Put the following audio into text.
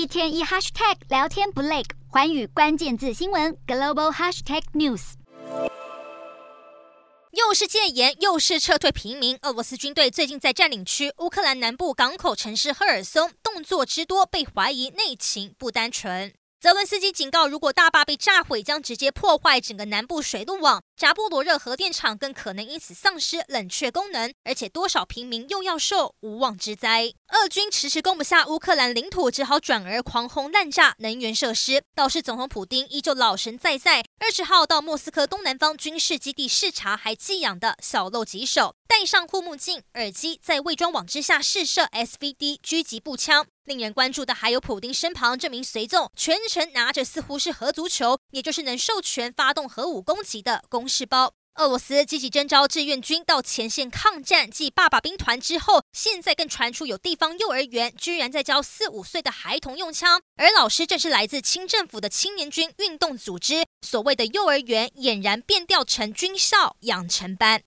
一天一 hashtag 聊天不累，环宇关键字新闻 global hashtag news。又是戒严，又是撤退平民。俄罗斯军队最近在占领区乌克兰南部港口城市赫尔松动作之多，被怀疑内情不单纯。泽伦斯基警告，如果大坝被炸毁，将直接破坏整个南部水路网。扎波罗热核电厂更可能因此丧失冷却功能，而且多少平民又要受无妄之灾。俄军迟迟攻不下乌克兰领土，只好转而狂轰滥炸能源设施。倒是总统普丁依旧老神在在，二十号到莫斯科东南方军事基地视察，还寄养的小露几手，戴上护目镜、耳机，在伪装网之下试射 SVD 狙击步枪。令人关注的还有普丁身旁这名随从，全程拿着似乎是核足球，也就是能授权发动核武攻击的公事包。俄罗斯积极征召志愿军到前线抗战，继爸爸兵团之后，现在更传出有地方幼儿园居然在教四五岁的孩童用枪，而老师正是来自清政府的青年军运动组织。所谓的幼儿园俨然变调成军校养成班。